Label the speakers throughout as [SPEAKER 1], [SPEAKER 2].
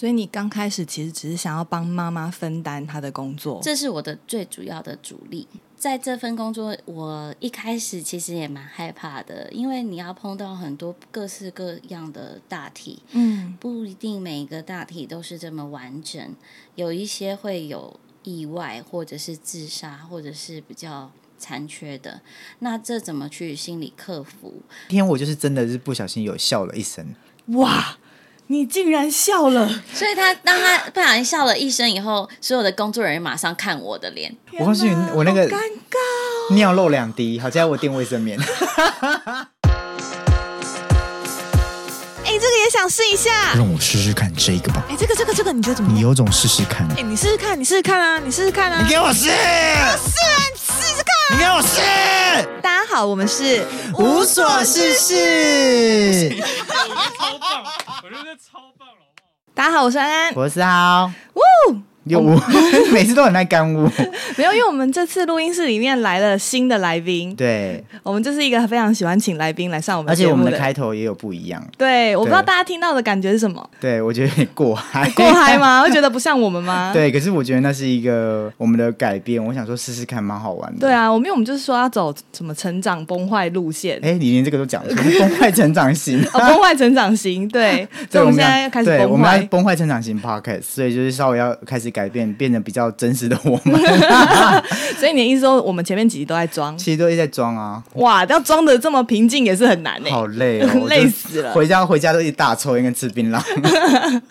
[SPEAKER 1] 所以你刚开始其实只是想要帮妈妈分担她的工作，
[SPEAKER 2] 这是我的最主要的主力。在这份工作，我一开始其实也蛮害怕的，因为你要碰到很多各式各样的大体，
[SPEAKER 1] 嗯
[SPEAKER 2] 不一定每一个大体都是这么完整，有一些会有意外，或者是自杀，或者是比较残缺的。那这怎么去心理克服？
[SPEAKER 3] 今天我就是真的是不小心有笑了一声，
[SPEAKER 1] 哇，你竟然笑了，
[SPEAKER 2] 所以他当他不小心笑了一声以后，所有的工作人员马上看我的脸，
[SPEAKER 3] 我告诉你我那个
[SPEAKER 1] 尴尬哦，
[SPEAKER 3] 尿漏两滴，好在我垫卫生棉。
[SPEAKER 1] 哎，这个也想试一下，
[SPEAKER 3] 让我试试看这个吧，
[SPEAKER 1] 哎，这个这个这个你觉得怎么样？
[SPEAKER 3] 你有种试试看，
[SPEAKER 1] 哎，你试试看，你试试看啊，你试试看啊
[SPEAKER 3] 你，给我试，
[SPEAKER 1] 试啊，你试试看。
[SPEAKER 3] 你给我试，
[SPEAKER 1] 大家好，我们是
[SPEAKER 3] 无所事事。
[SPEAKER 4] 超棒，我觉得超棒了，好不好？
[SPEAKER 1] 大家好，我是安安。
[SPEAKER 3] 我是豪，
[SPEAKER 1] 呜，
[SPEAKER 3] 有污，每次都很爱干污。
[SPEAKER 1] 没有，因为我们这次录音室里面来了新的来宾，
[SPEAKER 3] 对，
[SPEAKER 1] 我们就是一个非常喜欢请来宾来上我们
[SPEAKER 3] 而且我们的开头也有不一样。
[SPEAKER 1] 对，我不知道大家听到的感觉是什么，
[SPEAKER 3] 对，我觉得有点过嗨，
[SPEAKER 1] 过嗨？吗？会觉得不像我们吗？
[SPEAKER 3] 对，可是我觉得那是一个我们的改变，我想说试试看，蛮好玩的。
[SPEAKER 1] 对，啊，我们因为我们就是说要走什么成长崩坏路线，
[SPEAKER 3] 哎，你连这个都讲了，崩坏成长型。
[SPEAKER 1] 哦，崩坏成长型，对，所以我们现在要开始
[SPEAKER 3] 对，我
[SPEAKER 1] 崩
[SPEAKER 3] 们要
[SPEAKER 1] 坏。
[SPEAKER 3] 崩坏成长型 podcast，所以就是稍微要开始改变，变得比较真实的我们。
[SPEAKER 1] 所以你的意思说，我们前面几集都在装？
[SPEAKER 3] 其实都一直在装啊，
[SPEAKER 1] 哇，要装的这么平静也是很难呢。
[SPEAKER 3] 好累哦，
[SPEAKER 1] 累死了
[SPEAKER 3] 回家回家都一大抽烟跟吃槟榔。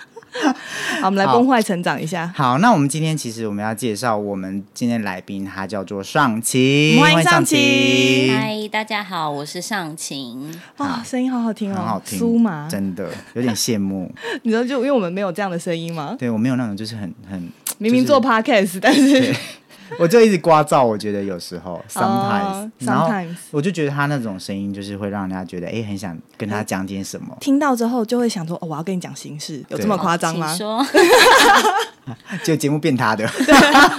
[SPEAKER 1] 好，我们来崩坏成长一下。
[SPEAKER 3] 好，那我们今天其实我们要介绍我们今天来宾，他叫做上晴，
[SPEAKER 1] 欢迎上
[SPEAKER 3] 晴
[SPEAKER 1] 晴
[SPEAKER 2] 嗨，大家好，我是上晴。
[SPEAKER 1] 哇，声音好好听哦，
[SPEAKER 3] 很好听，
[SPEAKER 1] 酥麻。
[SPEAKER 3] 真的有点羡慕。
[SPEAKER 1] 你知道，就因为我们没有这样的声音吗？
[SPEAKER 3] 对我没有那种就是很很，
[SPEAKER 1] 明明做 podcast，但是
[SPEAKER 3] 我就一直刮噪，我觉得有时候 sometimes，、
[SPEAKER 1] 哦
[SPEAKER 3] 然后
[SPEAKER 1] sometimes
[SPEAKER 3] 我就觉得他那种声音就是会让人家觉得哎、很想跟他讲点什么，
[SPEAKER 1] 听到之后就会想说，哦，我要跟你讲心事，有这么夸张吗
[SPEAKER 2] 请？说。
[SPEAKER 3] 就节目变他的。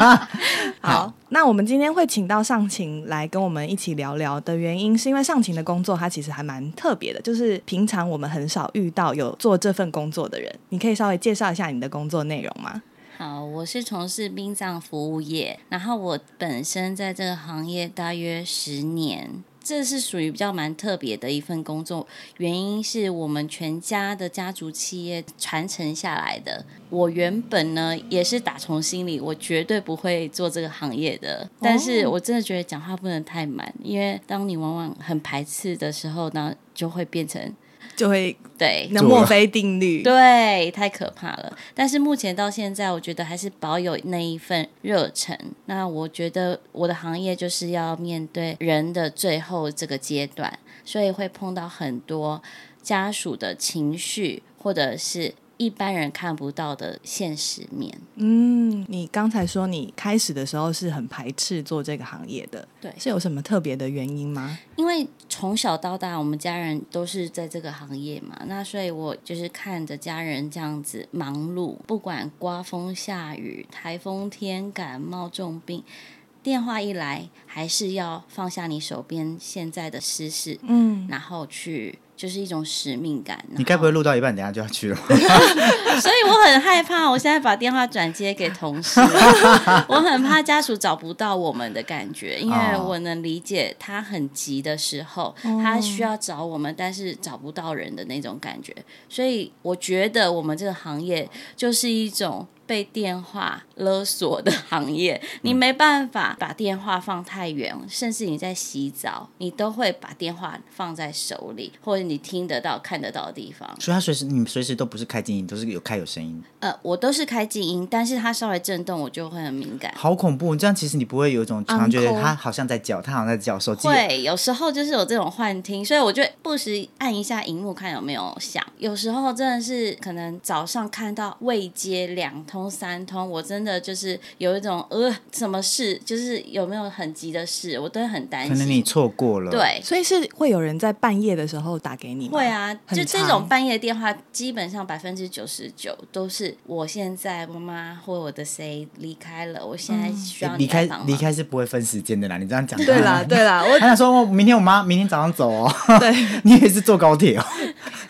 [SPEAKER 1] 好，那我们今天会请到上晴来跟我们一起聊聊的原因，是因为上晴的工作它其实还蛮特别的，就是平常我们很少遇到有做这份工作的人。你可以稍微介绍一下你的工作内容吗？
[SPEAKER 2] 好，我是从事殡葬服务业，然后我本身在这个行业大约十年。这是属于比较蛮特别的一份工作，原因是我们全家的家族企业传承下来的。我原本呢也是打从心里，我绝对不会做这个行业的。但是我真的觉得讲话不能太满，因为当你往往很排斥的时候呢，就会变成
[SPEAKER 1] 就会
[SPEAKER 2] 对
[SPEAKER 1] 那墨菲定律。
[SPEAKER 2] 对，太可怕了。但是目前到现在，我觉得还是保有那一份热忱。那我觉得我的行业就是要面对人的最后这个阶段，所以会碰到很多家属的情绪，或者是一般人看不到的现实面。
[SPEAKER 1] 嗯，你刚才说你开始的时候是很排斥做这个行业的，
[SPEAKER 2] 对
[SPEAKER 1] 是有什么特别的原因吗？
[SPEAKER 2] 因为从小到大，我们家人都是在这个行业嘛，那所以我就是看着家人这样子忙碌，不管刮风下雨、台风天、感冒重病，电话一来，还是要放下你手边现在的私事，
[SPEAKER 1] 嗯，
[SPEAKER 2] 然后去。就是一种使命感，
[SPEAKER 3] 你该不会录到一半，等下就要去了吗？
[SPEAKER 2] 所以我很害怕，我现在把电话转接给同事，我很怕家属找不到我们的感觉，因为
[SPEAKER 3] 哦
[SPEAKER 2] 我能理解他很急的时候，他需要找我们，但是找不到人的那种感觉。所以我觉得我们这个行业就是一种。被电话勒索的行业，你没办法把电话放太远，甚至你在洗澡，你都会把电话放在手里，或者你听得到、看得到的地方。
[SPEAKER 3] 所以他随时你们随时都不是开静音，都是有开有声音，
[SPEAKER 2] 呃，我都是开静音，但是它稍微震动，我就会很敏感。
[SPEAKER 3] 好恐怖。这样其实你不会有一种常常觉得他好像在叫，他好像在叫，手机
[SPEAKER 2] 对有时候就是有这种幻听，所以我就不时按一下荧幕看有没有响。有时候真的是可能早上看到未接两通通三通，我真的就是有一种呃，什么事就是有没有很急的事，我都会很担心。
[SPEAKER 3] 可能你错过了。，
[SPEAKER 2] 对。
[SPEAKER 1] 所以是会有人在半夜的时候打给你吗？
[SPEAKER 2] 会啊，就这种半夜电话，基本上百分之九十九都是我现在妈妈或我的谁离开了，我现在需要
[SPEAKER 3] 离开离开是不会分时间的啦。你这样讲，
[SPEAKER 1] 对啦，对啦，我
[SPEAKER 3] 他想说，哦明天我妈明天早上走哦，
[SPEAKER 1] 对
[SPEAKER 3] 你也是坐高铁哦。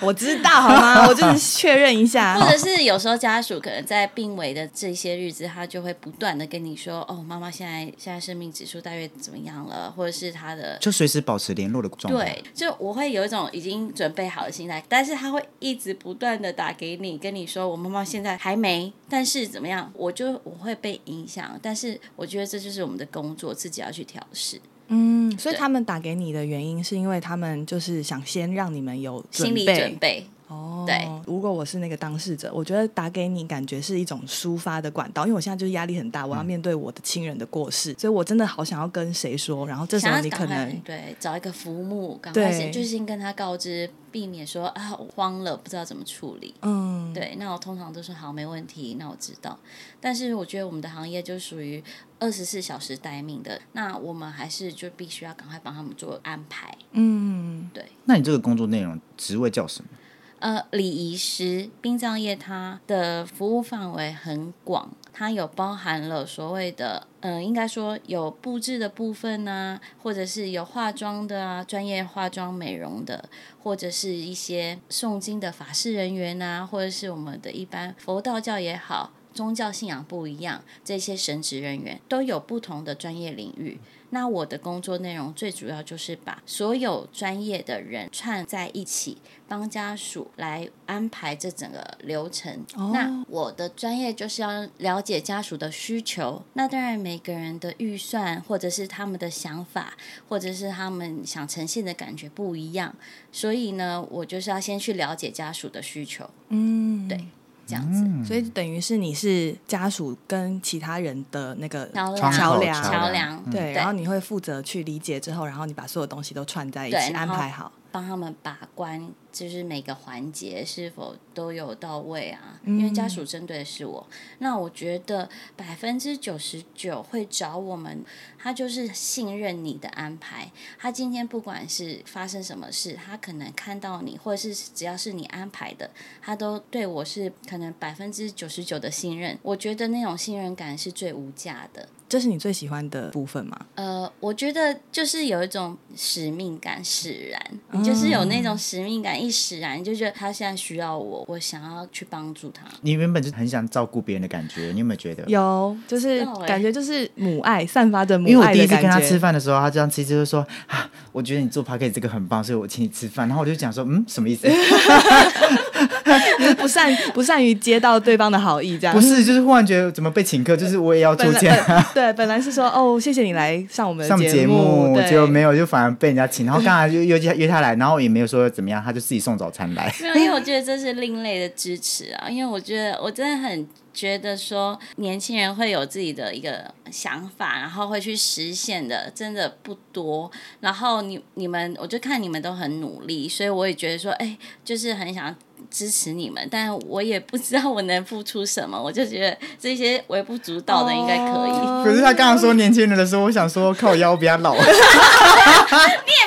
[SPEAKER 1] 我知道好吗？我就是确认一下
[SPEAKER 2] 或。者是有时候家属可能在病危的这些日子，他就会不断的跟你说：“哦，妈妈现在现在生命指数大约怎么样了？”或者是他的
[SPEAKER 3] 就随时保持联络的状态。
[SPEAKER 2] 对，就我会有一种已经准备好的心态，但是他会一直不断的打给你，跟你说：“我妈妈现在还没，但是怎么样？”我就我会被影响，但是我觉得这就是我们的工作，自己要去调试，
[SPEAKER 1] 嗯，所以他们打给你的原因是因为他们就是想先让你们有
[SPEAKER 2] 心理准备。
[SPEAKER 1] 哦，
[SPEAKER 2] 对。
[SPEAKER 1] 如果我是那个当事者，我觉得打给你感觉是一种抒发的管道，因为我现在就是压力很大，我要面对我的亲人的过世，所以我真的好想要跟谁说，然后这时候你可能
[SPEAKER 2] 对找一个服务，赶快先就先跟他告知，避免说啊我慌了，不知道怎么处理。
[SPEAKER 1] 嗯，
[SPEAKER 2] 对，那我通常都说好，没问题，那我知道。但是我觉得我们的行业就属于二十四小时待命的，那我们还是就必须要赶快帮他们做安排。
[SPEAKER 1] 嗯，对
[SPEAKER 3] 那你这个工作内容职位叫什么？
[SPEAKER 2] 呃，礼仪师殡葬业它的服务范围很广，它有包含了所谓的，呃，应该说有布置的部分啊，或者是有化妆的啊，专业化妆美容的，或者是一些诵经的法事人员啊，或者是我们的一般佛道教也好。宗教信仰不一样，这些神职人员都有不同的专业领域。那我的工作内容最主要就是把所有专业的人串在一起，帮家属来安排这整个流程。
[SPEAKER 1] 哦
[SPEAKER 2] 那我的专业就是要了解家属的需求。那当然，每个人的预算或者是他们的想法，或者是他们想呈现的感觉不一样，所以呢，我就是要先去了解家属的需求，
[SPEAKER 1] 嗯，
[SPEAKER 2] 对这样子。
[SPEAKER 1] 所以等于是你是家属跟其他人的那个
[SPEAKER 2] 桥
[SPEAKER 1] 梁，
[SPEAKER 2] 桥梁，
[SPEAKER 1] 对，
[SPEAKER 2] 对
[SPEAKER 1] 然后你会负责去理解之后，然后你把所有东西都串在一起，安排好。
[SPEAKER 2] 帮他们把关，就是每个环节是否都有到位啊？
[SPEAKER 1] 嗯
[SPEAKER 2] 因为家属针对的是我，那我觉得百分之九十九会找我们，他就是信任你的安排。他今天不管是发生什么事，他可能看到你，或者是只要是你安排的，他都对我是可能百分之九十九的信任。我觉得那种信任感是最无价的。
[SPEAKER 1] 这是你最喜欢的部分吗？
[SPEAKER 2] 呃，我觉得就是有一种使命感使然，你就是有那种使命感一使然，你就觉得他现在需要我，我想要去帮助他。
[SPEAKER 3] 你原本就很想照顾别人的感觉，你有没有觉得？
[SPEAKER 1] 有，就是感觉就是母爱散发着母
[SPEAKER 3] 因为我
[SPEAKER 1] 爱
[SPEAKER 3] 第一次跟他
[SPEAKER 1] 的感觉。
[SPEAKER 3] 吃饭的时候，他这样吃就是说啊，我觉得你做 p a r k e t 这个很棒，所以我请你吃饭。然后我就讲说，嗯，什么意思？
[SPEAKER 1] 不善不善于接到对方的好意，这样
[SPEAKER 3] 不是，就是忽然觉得怎么被请客，就是我也要
[SPEAKER 1] 本
[SPEAKER 3] 出钱。
[SPEAKER 1] 对，本来是说哦，谢谢你来上我们的
[SPEAKER 3] 上节
[SPEAKER 1] 目，对
[SPEAKER 3] 结果没有，就反而被人家请。然后刚才就约约约他来，然后也没有说怎么样，他就自己送早餐来。
[SPEAKER 2] 没有，因为我觉得这是另类的支持啊，因为我觉得我真的很觉得说年轻人会有自己的一个想法，然后会去实现的，真的不多。然后你你们，我就看你们都很努力，所以我也觉得说，哎，就是很想。支持你们，但我也不知道我能付出什么，我就觉得这些微不足道的应该可以。
[SPEAKER 1] 哦
[SPEAKER 3] 可是他刚刚说年轻人的时候，我想说靠腰比较老，
[SPEAKER 2] 你也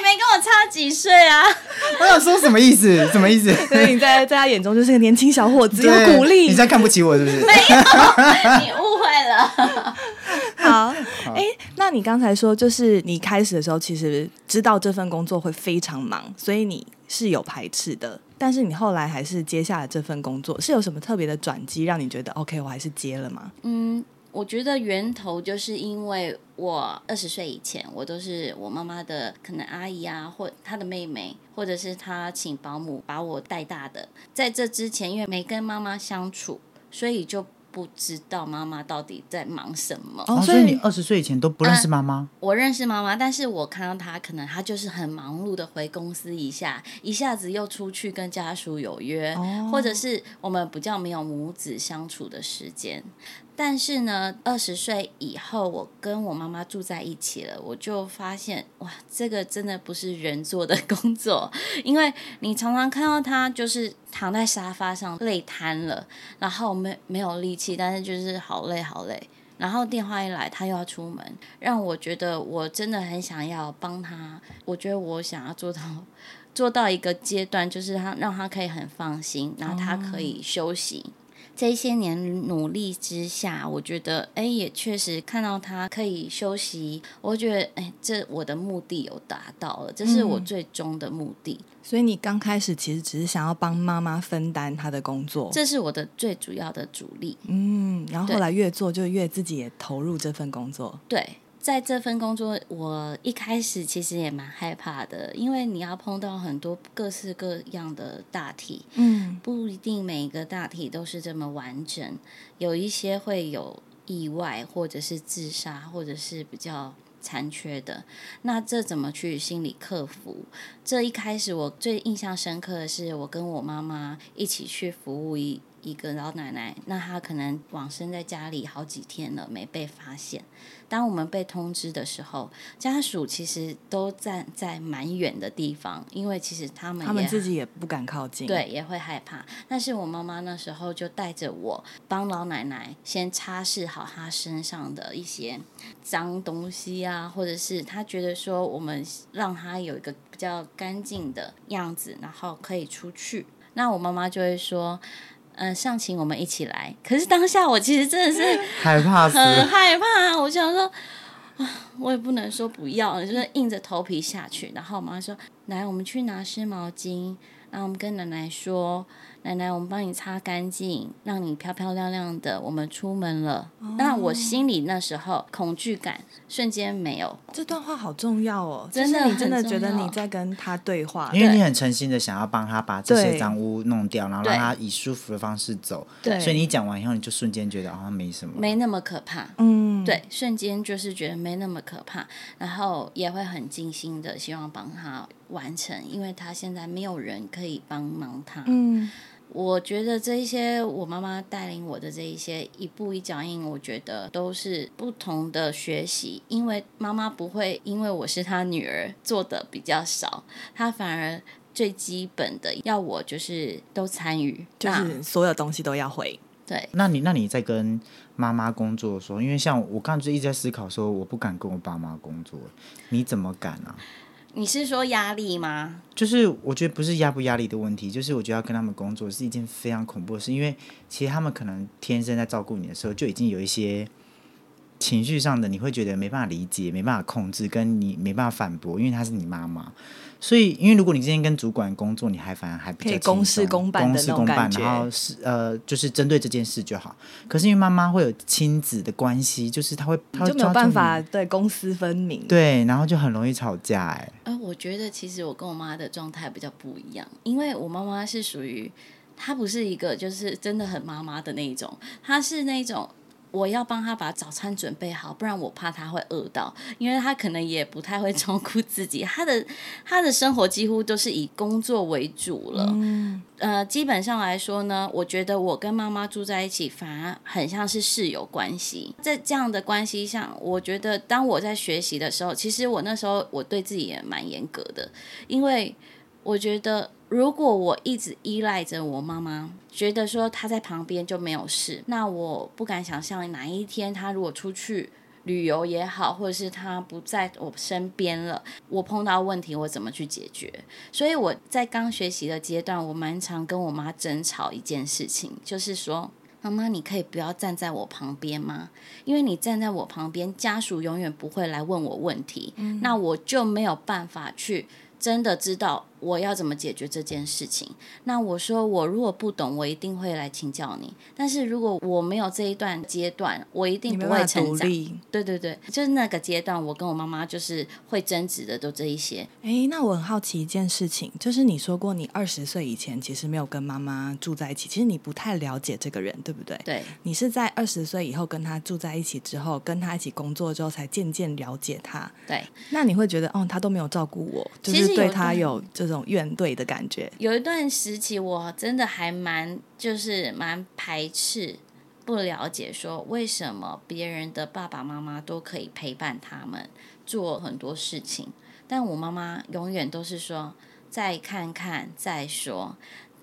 [SPEAKER 2] 没跟我差几岁啊，
[SPEAKER 3] 我想说什么意思？什么意思？
[SPEAKER 1] 所以你在在他眼中就是个年轻小伙子，
[SPEAKER 3] 对
[SPEAKER 1] 要鼓励
[SPEAKER 3] 你现。在看不起我是不是？
[SPEAKER 2] 没有你误会了。
[SPEAKER 1] 好，哎、那你刚才说，就是你开始的时候，其实知道这份工作会非常忙，所以你是有排斥的。但是你后来还是接下了这份工作，是有什么特别的转机让你觉得 OK，我还是接了吗？
[SPEAKER 2] 嗯，我觉得源头就是因为我二十岁以前，我都是我妈妈的可能阿姨啊，或她的妹妹，或者是她请保姆把我带大的。在这之前，因为没跟妈妈相处，所以就不知道妈妈到底在忙什么。
[SPEAKER 1] 所以
[SPEAKER 3] 你二十岁以前都不认识妈妈？
[SPEAKER 2] 我认识妈妈，但是我看到她，可能她就是很忙碌的回公司一下，一下子又出去跟家属有约，
[SPEAKER 1] 哦
[SPEAKER 2] 或者是我们比较没有母子相处的时间。但是呢，二十岁以后，我跟我妈妈住在一起了，我就发现哇，这个真的不是人做的工作，因为你常常看到她就是躺在沙发上累瘫了，然后没没有力气，但是就是好累好累。然后电话一来，他又要出门，让我觉得我真的很想要帮他。我觉得我想要做到做到一个阶段，就是他让他可以很放心，然后他可以休息。这些年努力之下，我觉得哎，也确实看到他可以休息。我觉得哎，这我的目的有达到了，这是我最终的目的。
[SPEAKER 1] 所以你刚开始其实只是想要帮妈妈分担她的工作，
[SPEAKER 2] 这是我的最主要的主力。
[SPEAKER 1] 嗯，然后后来越做就越自己也投入这份工作。
[SPEAKER 2] 对。在这份工作，我一开始其实也蛮害怕的，因为你要碰到很多各式各样的大体，
[SPEAKER 1] 嗯，
[SPEAKER 2] 不一定每一个大体都是这么完整，有一些会有意外，或者是自杀，或者是比较残缺的。那这怎么去心理克服？这一开始我最印象深刻的是，我跟我妈妈一起去服务一一个老奶奶，那她可能往生在家里好几天了，没被发现。当我们被通知的时候，家属其实都站在蛮远的地方，因为其实他们
[SPEAKER 1] 他们自己也不敢靠近，
[SPEAKER 2] 对，也会害怕。但是我妈妈那时候就带着我帮老奶奶先擦拭好她身上的一些脏东西啊，或者是她觉得说我们让她有一个比较干净的样子，然后可以出去。那我妈妈就会说。嗯，上请我们一起来。可是当下我其实真的是
[SPEAKER 3] 害怕，
[SPEAKER 2] 很害怕。我想说，啊，我也不能说不要，就是硬着头皮下去。然后我妈说：“来，我们去拿湿毛巾。”然后我们跟奶奶说。奶奶，我们帮你擦干净，让你漂漂亮亮的。我们出门了。那我心里那时候恐惧感瞬间没有。
[SPEAKER 1] 这段话好重要哦，
[SPEAKER 2] 真的，
[SPEAKER 1] 你真的觉得你在跟他对话，
[SPEAKER 3] 因为你很诚心的想要帮他把这些脏污弄掉，然后让他以舒服的方式走。
[SPEAKER 2] 对，
[SPEAKER 3] 所以你讲完以后，你就瞬间觉得好像没什么，
[SPEAKER 2] 没那么可怕。
[SPEAKER 1] 嗯，
[SPEAKER 2] 对，瞬间就是觉得没那么可怕，然后也会很尽心的希望帮他完成，因为他现在没有人可以帮忙他。
[SPEAKER 1] 嗯。
[SPEAKER 2] 我觉得这一些我妈妈带领我的这一些一步一脚印，我觉得都是不同的学习。因为妈妈不会因为我是她女儿做的比较少，她反而最基本的要我就是都参与，
[SPEAKER 1] 就是所有东西都要会。
[SPEAKER 2] 对，
[SPEAKER 3] 那你那你在跟妈妈工作的时候，因为像我刚才就一直在思考说，我不敢跟我爸妈工作，你怎么敢啊？
[SPEAKER 2] 你是说压力吗？
[SPEAKER 3] 就是我觉得不是压不压力的问题，就是我觉得要跟他们工作是一件非常恐怖的事，因为其实他们可能天生在照顾你的时候就已经有一些情绪上的，你会觉得没办法理解、没办法控制，跟你没办法反驳，因为她是你妈妈。所以，因为如果你今天跟主管工作，你还反而还比较
[SPEAKER 1] 公事公办
[SPEAKER 3] 公事公办，然后是呃，就是针对这件事就好。可是因为妈妈会有亲子的关系，就是她会，他
[SPEAKER 1] 就没有办法对公私分明，
[SPEAKER 3] 对，然后就很容易吵架。哎，
[SPEAKER 2] 呃，我觉得其实我跟我妈的状态比较不一样，因为我妈妈是属于她不是一个就是真的很妈妈的那一种，她是那种。我要帮他把早餐准备好，不然我怕他会饿到，因为他可能也不太会照顾自己。他的他的生活几乎都是以工作为主了。嗯呃，基本上来说呢，我觉得我跟妈妈住在一起，反而很像是室友关系。在这样的关系上，我觉得当我在学习的时候，其实我那时候我对自己也蛮严格的，因为我觉得。如果我一直依赖着我妈妈，觉得说她在旁边就没有事，那我不敢想象哪一天她如果出去旅游也好，或者是她不在我身边了，我碰到问题我怎么去解决？所以我在刚学习的阶段，我蛮常跟我妈争吵一件事情，就是说妈妈，你可以不要站在我旁边吗？因为你站在我旁边，家属永远不会来问我问题，那我就没有办法去真的知道。我要怎么解决这件事情？那我说，我如果不懂，我一定会来请教你。但是如果我没有这一段阶段，我一定不会成长。对对对，就是那个阶段，我跟我妈妈就是会争执的，都这一些。
[SPEAKER 1] 哎，那我很好奇一件事情，就是你说过，你二十岁以前其实没有跟妈妈住在一起，其实你不太了解这个人，对不对？
[SPEAKER 2] 对。
[SPEAKER 1] 你是在二十岁以后跟他住在一起之后，跟他一起工作之后，才渐渐了解他。
[SPEAKER 2] 对。
[SPEAKER 1] 那你会觉得，哦，他都没有照顾我，就是对他有这种。种怨怼的感觉，
[SPEAKER 2] 有一段时期我真的还蛮就是蛮排斥不了解说为什么别人的爸爸妈妈都可以陪伴他们做很多事情，但我妈妈永远都是说再看看再说。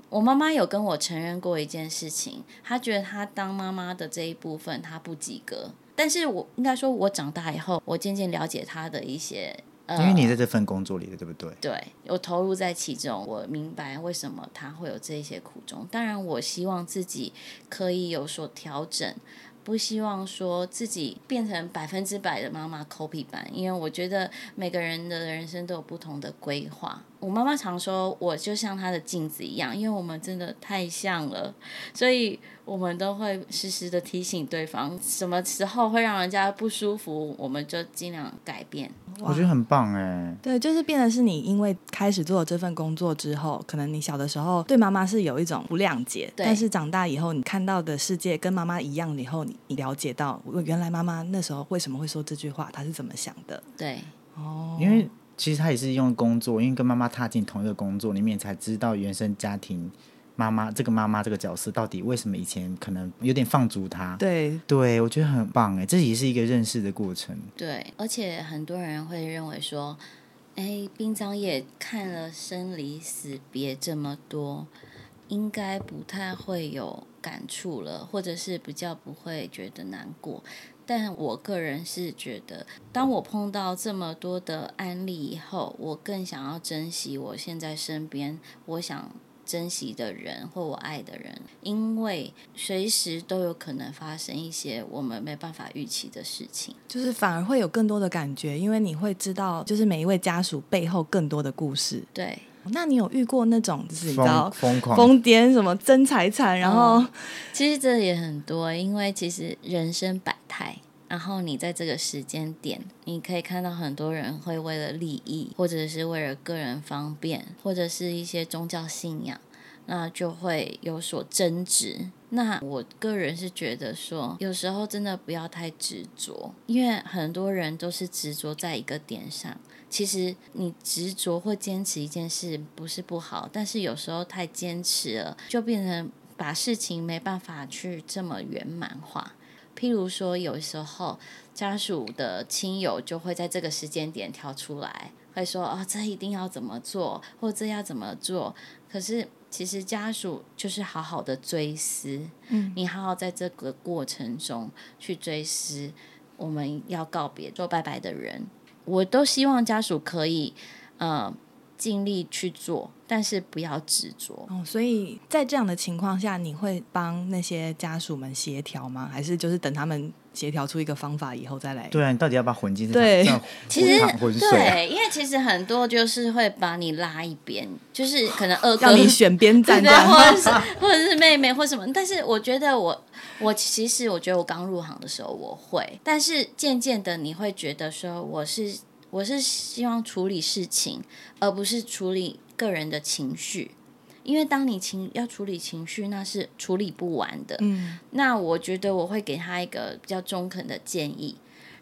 [SPEAKER 2] 我妈妈有跟我承认过一件事情，她觉得她当妈妈的这一部分她不及格，但是我应该说，我长大以后，我渐渐了解她的一些。
[SPEAKER 3] 因为你在这份工作里的，对不对？
[SPEAKER 2] 对，我投入在其中，我明白为什么他会有这些苦衷。当然，我希望自己可以有所调整。不希望说自己变成百分之百的妈妈 copy 版，因为我觉得每个人的人生都有不同的规划。我妈妈常说我就像她的镜子一样，因为我们真的太像了，所以我们都会时时的提醒对方，什么时候会让人家不舒服，我们就尽量改变。
[SPEAKER 3] 我觉得很棒哎。
[SPEAKER 1] 对，就是变得是你因为开始做了这份工作之后，可能你小的时候对妈妈是有一种不谅解，但是长大以后你看到的世界跟妈妈一样以后，你你了解到原来妈妈那时候为什么会说这句话，她是怎么想的？
[SPEAKER 2] 对，
[SPEAKER 1] 哦，
[SPEAKER 3] 因为。其实他也是用工作，因为跟妈妈踏进同一个工作里面，才知道原生家庭妈妈这个妈妈这个角色到底为什么以前可能有点放逐他。
[SPEAKER 1] 对，
[SPEAKER 3] 对我觉得很棒哎，这也是一个认识的过程。
[SPEAKER 2] 对，而且很多人会认为说，哎，殡葬业看了生离死别这么多，应该不太会有感触了，或者是比较不会觉得难过。但我个人是觉得，当我碰到这么多的案例以后，我更想要珍惜我现在身边我想珍惜的人或我爱的人，因为随时都有可能发生一些我们没办法预期的事情，
[SPEAKER 1] 就是反而会有更多的感觉，因为你会知道，就是每一位家属背后更多的故事。
[SPEAKER 2] 对，
[SPEAKER 1] 那你有遇过那种就是你知道
[SPEAKER 3] 疯狂
[SPEAKER 1] 疯癫什么争财产，然后
[SPEAKER 2] 其实这也很多，因为其实人生百态。然后你在这个时间点，你可以看到很多人会为了利益，或者是为了个人方便，或者是一些宗教信仰，那就会有所争执。那我个人是觉得说，有时候真的不要太执着，因为很多人都是执着在一个点上。其实你执着或坚持一件事不是不好，但是有时候太坚持了，就变成把事情没办法去这么圆满化。譬如说，有时候家属的亲友就会在这个时间点跳出来，会说：“哦，这一定要怎么做，或这要怎么做。”可是，其实家属就是好好的追思，
[SPEAKER 1] 嗯，
[SPEAKER 2] 你好好在这个过程中去追思我们要告别做拜拜的人，我都希望家属可以，呃。尽力去做，但是不要执着。
[SPEAKER 1] 哦，所以在这样的情况下，你会帮那些家属们协调吗？还是就是等他们协调出一个方法以后再来？
[SPEAKER 3] 对啊，你到底要不要混进？
[SPEAKER 1] 对，
[SPEAKER 2] 其实对，因为其实很多就是会把你拉一边，就是可能二哥
[SPEAKER 1] 你选边站，
[SPEAKER 2] 或者是或者是妹妹或什么。但是我觉得我我其实我觉得我刚入行的时候我会，但是渐渐的你会觉得说我是。我是希望处理事情，而不是处理个人的情绪，因为当你情要处理情绪，那是处理不完的。
[SPEAKER 1] 嗯，
[SPEAKER 2] 那我觉得我会给他一个比较中肯的建议，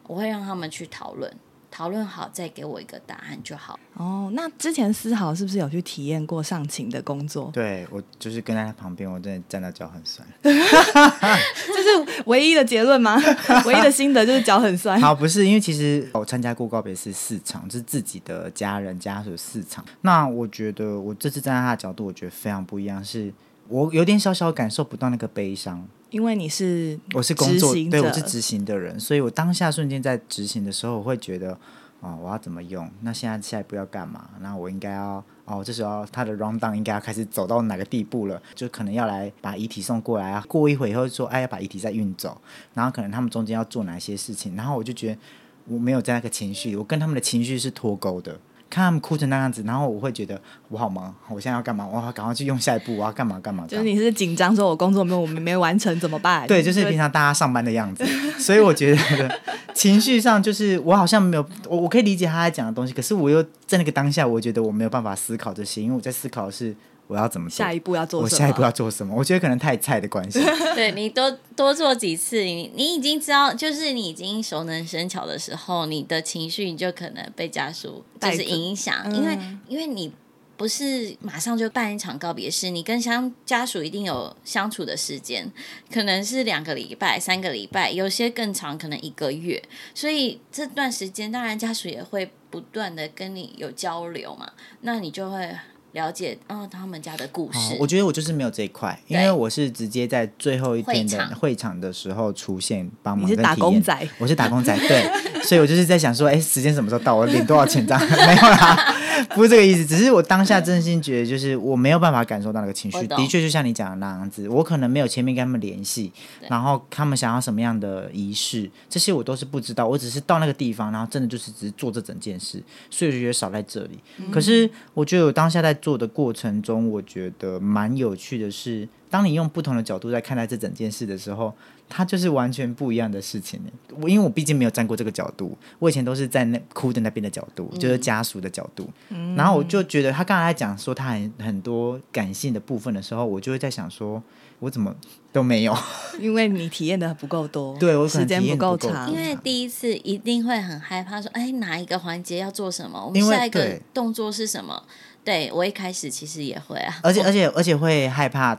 [SPEAKER 2] 我会让他们去讨论。讨论好再给我一个答案就好。
[SPEAKER 1] 哦，那之前思豪是不是有去体验过上琴的工作？
[SPEAKER 3] 对我就是跟在他旁边，我真的站到脚很酸。
[SPEAKER 1] 这是唯一的结论吗？唯一的心得就是脚很酸。
[SPEAKER 3] 好，不是因为其实我参加过告别式四场，就是自己的家人家属四场。那我觉得我这次站在他的角度，我觉得非常不一样，是我有点小小感受不到那个悲伤。
[SPEAKER 1] 因为你是
[SPEAKER 3] 我是工作对我是执行的人，所以我当下瞬间在执行的时候，我会觉得哦，我要怎么用？那现在下一步要干嘛？那我应该要哦，这时候他的 round down 应该要开始走到哪个地步了？就可能要来把遗体送过来啊。过一会以后说，哎，要把遗体再运走，然后可能他们中间要做哪些事情？然后我就觉得我没有在那个情绪，我跟他们的情绪是脱钩的。看他们哭成那样子，然后我会觉得我好忙，我现在要干嘛？我要赶快去用下一步，我要干嘛干嘛？
[SPEAKER 1] 就是你是紧张，说我工作没有我没完成怎么办？
[SPEAKER 3] 对，就是平常大家上班的样子。所以我觉得情绪上就是我好像没有，我我可以理解他在讲的东西，可是我又在那个当下，我觉得我没有办法思考这些，因为我在思考的是。我要怎么
[SPEAKER 1] 下一步要做？
[SPEAKER 3] 我下一步要做什么？我觉得可能太菜的关系。
[SPEAKER 2] 对你多多做几次，你你已经知道，就是你已经熟能生巧的时候，你的情绪你就可能被家属就是影响，因为因为你不是马上就办一场告别式，你跟相家属一定有相处的时间，可能是两个礼拜、三个礼拜，有些更长，可能一个月。所以这段时间，当然家属也会不断的跟你有交流嘛，那你就会了解嗯他们家的故事。
[SPEAKER 3] 哦我觉得我就是没有这一块，因为我是直接在最后一天的
[SPEAKER 2] 会场
[SPEAKER 3] 的时候出现帮忙
[SPEAKER 1] 你是打工仔
[SPEAKER 3] 我是打工仔，对，所以我就是在想说，哎，时间什么时候到？我领多少钱这样？没有啦，不是这个意思，只是我当下真心觉得，就是我没有办法感受到那个情绪。的确，就像你讲的那样子，我可能没有前面跟他们联系，然后他们想要什么样的仪式，这些我都是不知道。我只是到那个地方，然后真的就是只是做这整件事，所以我就觉得少在这里。可是我觉得我当下在做的过程中，我觉得蛮有趣的是，当你用不同的角度在看待这整件事的时候，它就是完全不一样的事情呢。我因为我毕竟没有站过这个角度，我以前都是在那哭的那边的角度，就是家属的角度。然后我就觉得他刚才讲说他很很多感性的部分的时候，我就会在想说，我怎么都没有？
[SPEAKER 1] 因为你体验的不够多，
[SPEAKER 3] 对我
[SPEAKER 1] 时间
[SPEAKER 3] 不够
[SPEAKER 1] 够长，
[SPEAKER 2] 因为第一次一定会很害怕，说：“哎，哪一个环节要做什么？我们下一个动作是什么？”对我一开始其实也会啊，
[SPEAKER 3] 而且而且而且会害怕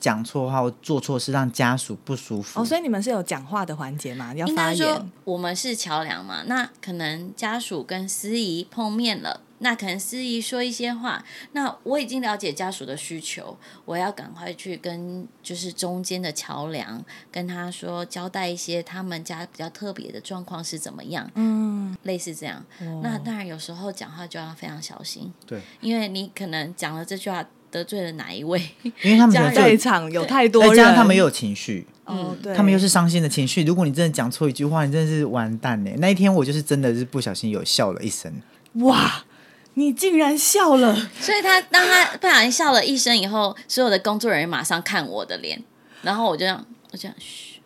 [SPEAKER 3] 讲错话或做错事，让家属不舒服。
[SPEAKER 1] 哦，所以你们是有讲话的环节吗？要发
[SPEAKER 2] 应该说
[SPEAKER 1] 言，
[SPEAKER 2] 我们是桥梁嘛，那可能家属跟司仪碰面了。那可能司仪说一些话，那我已经了解家属的需求，我要赶快去跟就是中间的桥梁跟他说交代一些他们家比较特别的状况是怎么样，
[SPEAKER 1] 嗯，
[SPEAKER 2] 类似这样。那当然有时候讲话就要非常小心，
[SPEAKER 3] 对，
[SPEAKER 2] 因为你可能讲了这句话得罪了哪一位，
[SPEAKER 3] 因为他们
[SPEAKER 1] 在场有太多
[SPEAKER 3] 再
[SPEAKER 1] 人，
[SPEAKER 3] 加上他们又有情绪，
[SPEAKER 1] 哦，对，
[SPEAKER 3] 他们又是伤心的情绪。如果你真的讲错一句话，你真的是完蛋呢。那一天我就是真的是不小心有笑了一声，
[SPEAKER 1] 哇，你竟然笑了，
[SPEAKER 2] 所以他当他不小心笑了一声以后，所有的工作人员马上看我的脸，然后我就这样，我这样嘘，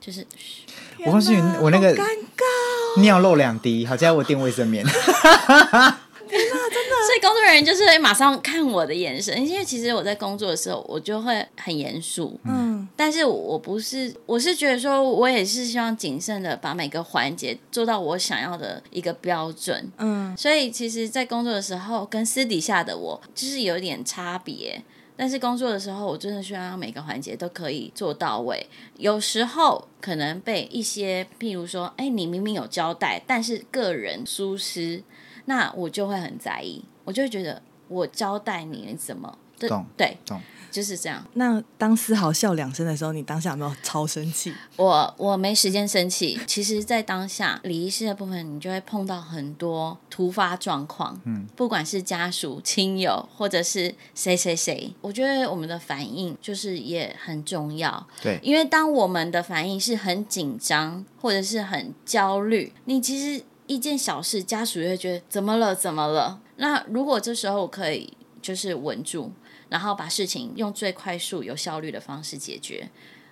[SPEAKER 2] 就是嘘。
[SPEAKER 3] 我告诉你我那个
[SPEAKER 1] 尴尬，
[SPEAKER 3] 尿漏两滴，好在我垫卫生棉。
[SPEAKER 2] 所以工作人员就是会马上看我的眼神，因为其实我在工作的时候，我就会很严肃。
[SPEAKER 1] 嗯，
[SPEAKER 2] 但是我不是，我是觉得说，我也是希望谨慎的把每个环节做到我想要的一个标准。
[SPEAKER 1] 嗯，
[SPEAKER 2] 所以其实，在工作的时候跟私底下的我就是有点差别。但是工作的时候，我真的希望让每个环节都可以做到位。有时候可能被一些，譬如说，哎，你明明有交代，但是个人疏失，那我就会很在意，我就会觉得我交代你，你怎么对
[SPEAKER 3] 懂
[SPEAKER 2] 对，
[SPEAKER 3] 懂
[SPEAKER 2] 就是这样。
[SPEAKER 1] 那当思豪笑两声的时候，你当下有没有超生气？
[SPEAKER 2] 我我没时间生气。其实，在当下礼仪师的部分，你就会碰到很多突发状况，嗯，不管是家属、亲友，或者是谁谁谁，我觉得我们的反应就是也很重要。
[SPEAKER 3] 对，
[SPEAKER 2] 因为当我们的反应是很紧张或者是很焦虑，你其实一件小事，家属也会觉得怎么了，怎么了？那如果这时候我可以就是稳住，然后把事情用最快速、有效率的方式解决。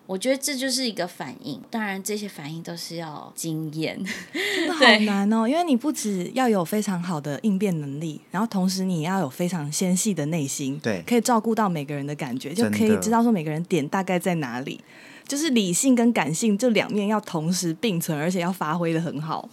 [SPEAKER 2] 我觉得这就是一个反应，当然这些反应都是要经验。
[SPEAKER 1] 真的好难哦，因为你不只要有非常好的应变能力，然后同时你要有非常纤细的内心，
[SPEAKER 3] 对
[SPEAKER 1] 可以照顾到每个人的感觉，就可以知道说每个人点大概在哪里，就是理性跟感性这两面要同时并存，而且要发挥的很好。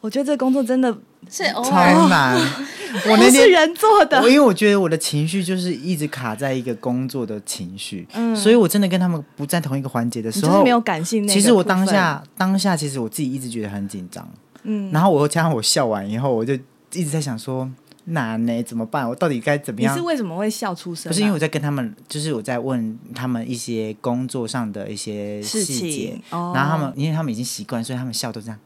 [SPEAKER 1] 我觉得这工作真的
[SPEAKER 2] 是
[SPEAKER 3] 超难。我
[SPEAKER 1] 不是
[SPEAKER 3] 那天
[SPEAKER 1] 人做的。
[SPEAKER 3] 我，因为我觉得我的情绪就是一直卡在一个工作的情绪，
[SPEAKER 1] 嗯。
[SPEAKER 3] 所以我真的跟他们不在同一个环节的时候，
[SPEAKER 1] 没有感性那
[SPEAKER 3] 其实我当下当下，其实我自己一直觉得很紧张，
[SPEAKER 1] 嗯，
[SPEAKER 3] 然后我又加上我笑完以后，我就一直在想说难呢怎么办？我到底该怎么样？
[SPEAKER 1] 你是？为什么会笑出声啊？
[SPEAKER 3] 不是因为我在跟他们，就是我在问他们一些工作上的一些
[SPEAKER 1] 事
[SPEAKER 3] 细节然后他们因为他们已经习惯，所以他们笑都这样，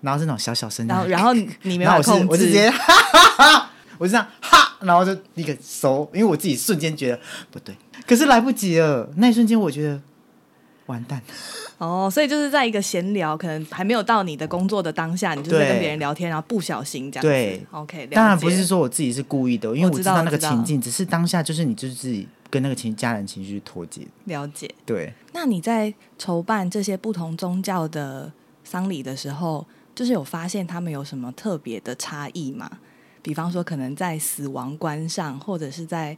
[SPEAKER 3] 然后是那种小小声，
[SPEAKER 1] 然后然后你没
[SPEAKER 3] 然后我是
[SPEAKER 1] 办法控制，
[SPEAKER 3] 我就直接 哈哈哈，我就这样哈，然后就一个手，因为我自己瞬间觉得不对，可是来不及了，那一瞬间我觉得完蛋，
[SPEAKER 1] 哦，所以就是在一个闲聊，可能还没有到你的工作的当下，你就是在跟别人聊天，然后不小心这样子。
[SPEAKER 3] 对
[SPEAKER 1] ，OK，
[SPEAKER 3] 当然不是说我自己是故意的，因为
[SPEAKER 1] 我知道
[SPEAKER 3] 那个情境，只是当下就是你就是自己跟那个情家人情绪脱节，
[SPEAKER 1] 了解。
[SPEAKER 3] 对，
[SPEAKER 1] 那你在筹办这些不同宗教的丧礼的时候，就是有发现他们有什么特别的差异吗？比方说，可能在死亡观上，或者是在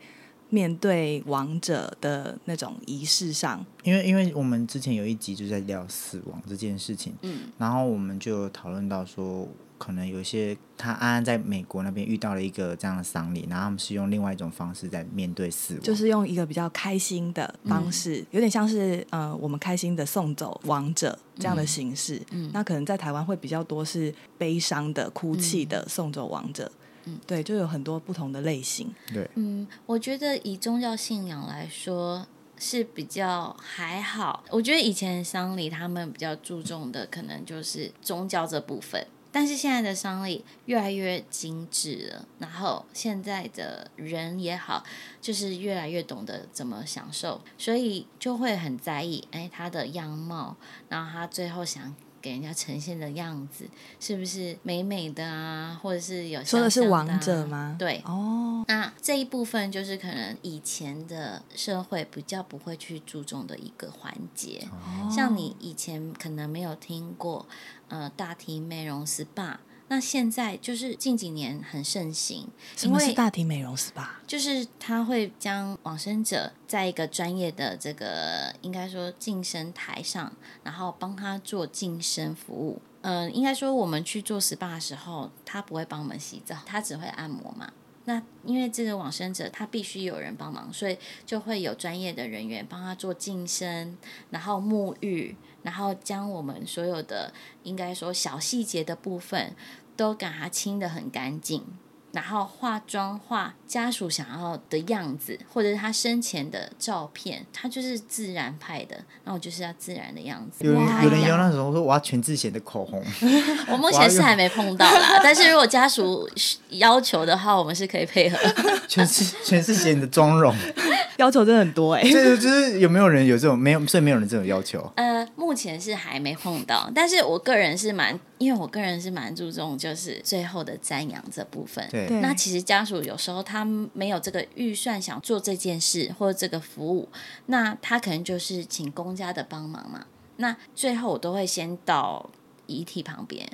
[SPEAKER 1] 面对亡者的那种仪式上？
[SPEAKER 3] 因为因为我们之前有一集就在聊死亡这件事情，
[SPEAKER 2] 嗯，
[SPEAKER 3] 然后我们就讨论到说，可能有一些他安安在美国那边遇到了一个这样的丧礼，然后他们是用另外一种方式在面对死亡，
[SPEAKER 1] 就是用一个比较开心的方式，有点像是呃，我们开心的送走亡者这样的形式。
[SPEAKER 2] 嗯
[SPEAKER 1] 那可能在台湾会比较多是悲伤的、哭泣的送走亡者。
[SPEAKER 2] 嗯
[SPEAKER 1] 对，就有很多不同的类型。
[SPEAKER 3] 对，
[SPEAKER 2] 嗯，我觉得以宗教信仰来说是比较还好。我觉得以前丧礼他们比较注重的可能就是宗教这部分，但是现在的商力越来越精致了，然后现在的人也好，就是越来越懂得怎么享受，所以就会很在意哎他的样貌，然后他最后想。给人家呈现的样子是不是美美的啊，或者是有
[SPEAKER 1] 说的是
[SPEAKER 2] 香香
[SPEAKER 1] 亡
[SPEAKER 2] 啊
[SPEAKER 1] 者吗？
[SPEAKER 2] 对，
[SPEAKER 1] 哦，
[SPEAKER 2] 那这一部分就是可能以前的社会比较不会去注重的一个环节，
[SPEAKER 1] 哦
[SPEAKER 2] 像你以前可能没有听过，呃，大体美容 SPA，那现在就是近几年很盛行，
[SPEAKER 1] 什么是大体美容 SPA？
[SPEAKER 2] 就是他会将往生者在一个专业的这个应该说晋升台上，然后帮他做晋升服务。嗯、应该说我们去做 SPA 的时候，他不会帮我们洗澡，他只会按摩嘛。那因为这个往生者他必须有人帮忙，所以就会有专业的人员帮他做净身，然后沐浴，然后将我们所有的应该说小细节的部分都给它清的很干净。然后化妆化家属想要的样子，或者是他生前的照片，他就是自然派的，那我就是要自然的样子。
[SPEAKER 3] 有人有人有那种说我要全智贤的口红，
[SPEAKER 2] 我目前是还没碰到啦，但是如果家属要求的话，我们是可以配合。
[SPEAKER 3] 全智全智贤的妆容，
[SPEAKER 1] 要求真的很多哎、
[SPEAKER 3] 就是就是有没有人有这种没有，所以没有人这种要求。
[SPEAKER 2] 呃，目前是还没碰到，但是我个人是蛮，因为我个人是蛮注重就是最后的瞻仰这部分。
[SPEAKER 3] 对，
[SPEAKER 2] 那其实家属有时候他没有这个预算想做这件事或者这个服务，那他可能就是请公家的帮忙嘛。那最后我都会先到遗体旁边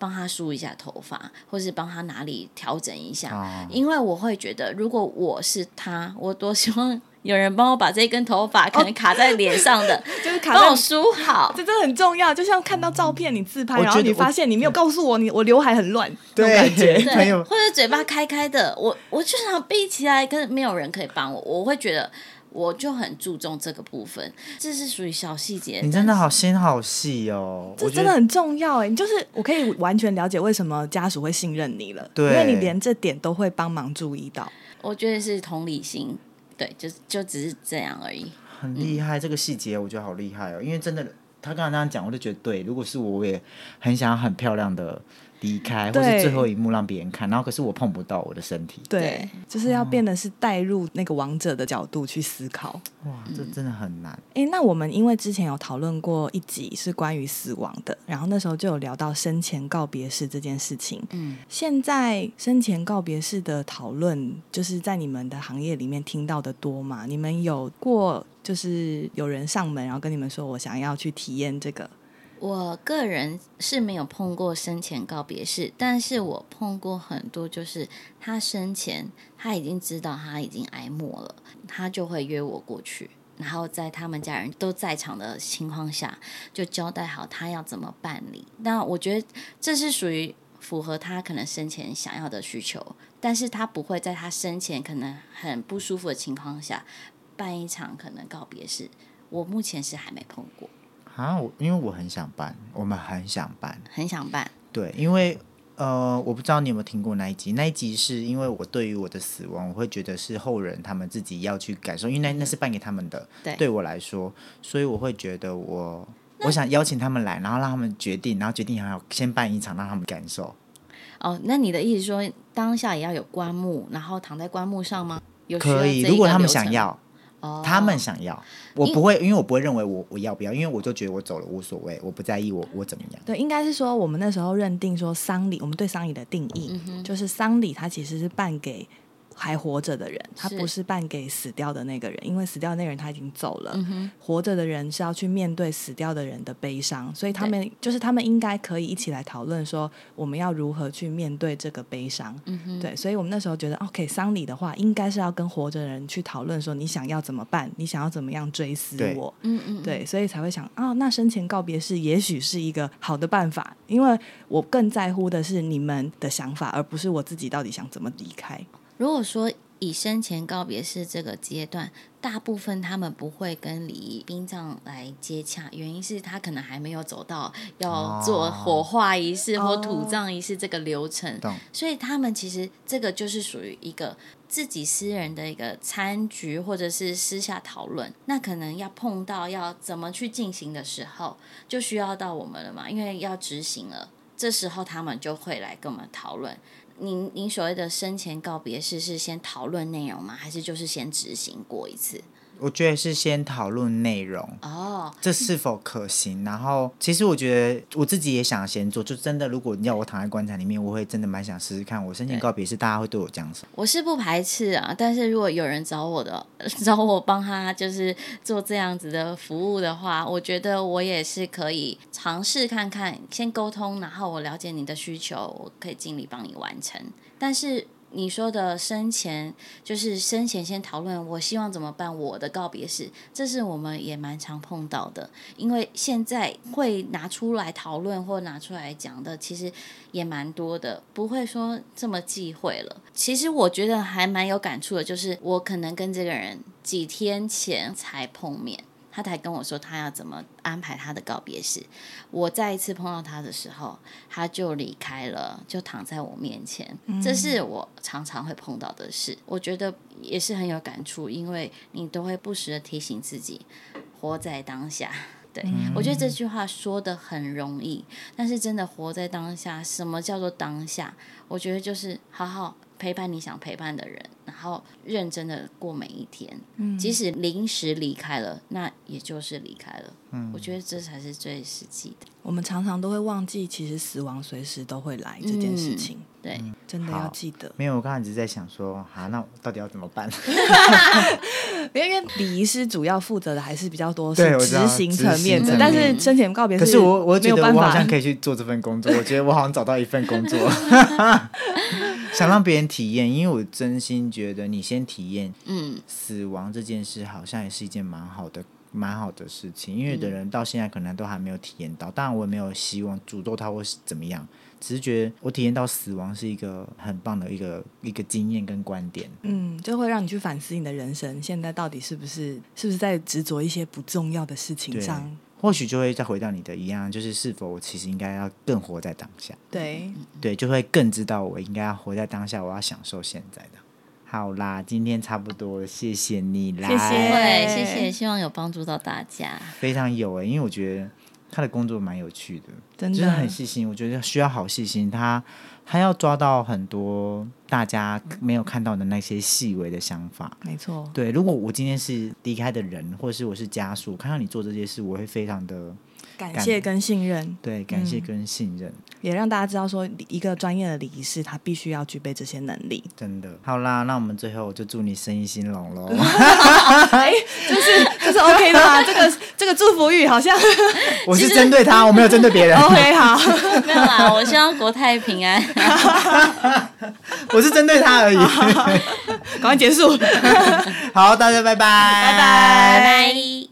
[SPEAKER 2] 帮他梳一下头发，或是帮他哪里调整一下，
[SPEAKER 3] 哦
[SPEAKER 2] 因为我会觉得如果我是他，我多希望有人帮我把这根头发可能卡在脸上的，
[SPEAKER 1] 就是卡在
[SPEAKER 2] 帮我梳好。
[SPEAKER 1] 这真的很重要，就像看到照片你自拍，然后你发现你没有告诉我你我刘海很乱，
[SPEAKER 3] 对
[SPEAKER 1] 感觉。
[SPEAKER 3] 很
[SPEAKER 2] 对，
[SPEAKER 3] 有
[SPEAKER 2] 或者嘴巴开开的，我我就想闭起来，可是没有人可以帮我，我会觉得我就很注重这个部分，这是属于小细节。
[SPEAKER 3] 你真的好心好细哦，
[SPEAKER 1] 这真的很重要哎，你就是我可以完全了解为什么家属会信任你了，
[SPEAKER 3] 对
[SPEAKER 1] 因为你连这点都会帮忙注意到。
[SPEAKER 2] 我觉得是同理心，对，就就只是这样而已。
[SPEAKER 3] 很厉害，这个细节我觉得好厉害哦，因为真的他刚才那样讲，我就觉得对，如果是我，我也很想要很漂亮的离开，或
[SPEAKER 1] 对
[SPEAKER 3] 是最后一幕让别人看，然后可是我碰不到我的身体，
[SPEAKER 1] 对
[SPEAKER 2] 对，
[SPEAKER 1] 就是要变得是带入那个王者的角度去思考。
[SPEAKER 3] 哇，这真的很难。
[SPEAKER 1] 诶，那我们因为之前有讨论过一集是关于死亡的，然后那时候就有聊到生前告别式这件事情。
[SPEAKER 2] 嗯，
[SPEAKER 1] 现在生前告别式的讨论，就是在你们的行业里面听到的多吗？你们有过就是有人上门，然后跟你们说我想要去体验这个？
[SPEAKER 2] 我个人是没有碰过生前告别式，但是我碰过很多，就是他生前他已经知道他已经挨末了，他就会约我过去，然后在他们家人都在场的情况下，就交代好他要怎么办理。那我觉得这是属于符合他可能生前想要的需求，但是他不会在他生前可能很不舒服的情况下办一场可能告别式。我目前是还没碰过，
[SPEAKER 3] 啊，我因为我很想办，我们很想办，
[SPEAKER 2] 很想办。
[SPEAKER 3] 对，因为呃，我不知道你有没有听过那一集，那一集是因为我对于我的死亡，我会觉得是后人他们自己要去感受，因为那那是办给他们的，
[SPEAKER 2] 对
[SPEAKER 3] 对我来说，所以我会觉得我我想邀请他们来，然后让他们决定，然后决定还要先办一场，让他们感受。
[SPEAKER 2] 哦，那你的意思说当下也要有棺木，然后躺在棺木上吗？有
[SPEAKER 3] 可以，如果他们想要，
[SPEAKER 2] 哦、
[SPEAKER 3] 他们想要，我不会，因为我不会认为我我要不要，因为我就觉得我走了无所谓，我不在意我我怎么样。
[SPEAKER 1] 对，应该是说我们那时候认定说丧礼，我们对丧礼的定义、
[SPEAKER 2] 嗯
[SPEAKER 1] 就是丧礼它其实是办给还活着的人，他不是办给死掉的那个人，因为死掉的那个人他已经走了。
[SPEAKER 2] 嗯，
[SPEAKER 1] 活着的人是要去面对死掉的人的悲伤，所以他们就是他们应该可以一起来讨论说，我们要如何去面对这个悲伤。
[SPEAKER 2] 嗯，
[SPEAKER 1] 对，所以我们那时候觉得，OK，丧礼的话，应该是要跟活着的人去讨论说，你想要怎么办，你想要怎么样追思我。
[SPEAKER 2] 嗯嗯，
[SPEAKER 1] 对，所以才会想啊，那生前告别式也许是一个好的办法，因为我更在乎的是你们的想法，而不是我自己到底想怎么离开。
[SPEAKER 2] 如果说以生前告别式这个阶段，大部分他们不会跟礼仪殡葬来接洽，原因是他可能还没有走到要做火化仪式或土葬仪式这个流程，
[SPEAKER 3] 懂？
[SPEAKER 2] 所以他们其实这个就是属于一个自己私人的一个餐局，或者是私下讨论。那可能要碰到要怎么去进行的时候，就需要到我们了嘛，因为要执行了。这时候他们就会来跟我们讨论。您您所谓的生前告别式是先讨论内容吗？还是就是先执行过一次？
[SPEAKER 3] 我觉得是先讨论内容，
[SPEAKER 2] 哦，
[SPEAKER 3] 这是否可行。然后，其实我觉得我自己也想先做，就真的，如果你要我躺在棺材里面，我会真的蛮想试试看。我申
[SPEAKER 2] 请
[SPEAKER 3] 告别是，大家会对我讲什么？
[SPEAKER 2] 我是不排斥啊，但是如果有人找我的，找我帮他就是做这样子的服务的话，我觉得我也是可以尝试看看，先沟通，然后我了解你的需求，我可以尽力帮你完成。但是你说的生前，就是生前先讨论，我希望怎么办我的告别式，这是我们也蛮常碰到的，因为现在会拿出来讨论或拿出来讲的，其实也蛮多的，不会说这么忌讳了。其实我觉得还蛮有感触的，就是我可能跟这个人几天前才碰面。他才跟我说他要怎么安排他的告别式。我再一次碰到他的时候，他就离开了，就躺在我面前。这是我常常会碰到的事，我觉得也是很有感触，因为你都会不时的提醒自己活在当下。对，我觉得这句话说的很容易，但是真的活在当下，什么叫做当下？我觉得就是好好陪伴你想陪伴的人，然后认真的过每一天。
[SPEAKER 1] 嗯
[SPEAKER 2] 即使临时离开了，那也就是离开了。嗯，我觉得这才是最实际的。
[SPEAKER 1] 我们常常都会忘记，其实死亡随时都会来这件事
[SPEAKER 2] 嗯
[SPEAKER 1] 情，
[SPEAKER 2] 对，
[SPEAKER 1] 真的要记得。
[SPEAKER 3] 没有，我刚才只是在想说，啊，那我到底要怎么办？
[SPEAKER 1] 因为礼仪师主要负责的还是比较多是执行层面的，但是生前告别
[SPEAKER 3] 可是我我
[SPEAKER 1] 没
[SPEAKER 3] 觉
[SPEAKER 1] 有办法
[SPEAKER 3] 得我好像可以去做这份工作，我觉得我好像找到一份工作，想让别人体验，因为我真心觉得你先体验
[SPEAKER 2] 嗯，
[SPEAKER 3] 死亡这件事，好像也是一件蛮好的。蛮好的事情，因为有的人到现在可能都还没有体验到，当然我也没有希望诅咒他或是怎么样，只是觉得我体验到死亡是一个很棒的一个一个经验跟观点。
[SPEAKER 1] 嗯，就会让你去反思你的人生，现在到底是不是是不是在执着一些不重要的事情上？
[SPEAKER 3] 或许就会再回到你的一样，就是是否我其实应该要更活在当下。
[SPEAKER 1] 对，
[SPEAKER 3] 对，就会更知道我应该要活在当下，我要享受现在的。好啦，今天差不多了，谢谢你啦，
[SPEAKER 1] 谢谢，
[SPEAKER 2] 谢谢，希望有帮助到大家。
[SPEAKER 3] 非常有诶、因为我觉得他的工作蛮有趣的，
[SPEAKER 1] 真
[SPEAKER 3] 就是很细心，我觉得需要好细心，他他要抓到很多大家没有看到的那些细微的想法。
[SPEAKER 1] 没错。
[SPEAKER 3] 对，如果我今天是离开的人，或者是我是家属，看到你做这些事，我会非常的
[SPEAKER 1] 感谢跟信任，
[SPEAKER 3] 对感谢
[SPEAKER 1] 嗯
[SPEAKER 3] 跟信任。
[SPEAKER 1] 也让大家知道说，一个专业的礼仪师他必须要具备这些能力。
[SPEAKER 3] 真的，好啦，那我们最后就祝你生意兴隆喽！
[SPEAKER 1] 哎，就是就是 OK 的吗？这个这个祝福语好像
[SPEAKER 3] 我是针对他，我没有针对别人
[SPEAKER 1] ，OK 好。
[SPEAKER 2] 没有啦，我希望国泰平安。
[SPEAKER 3] 我是针对他而已。
[SPEAKER 1] 赶快结束，
[SPEAKER 3] 好，大家拜拜，拜
[SPEAKER 1] 拜
[SPEAKER 2] 拜拜。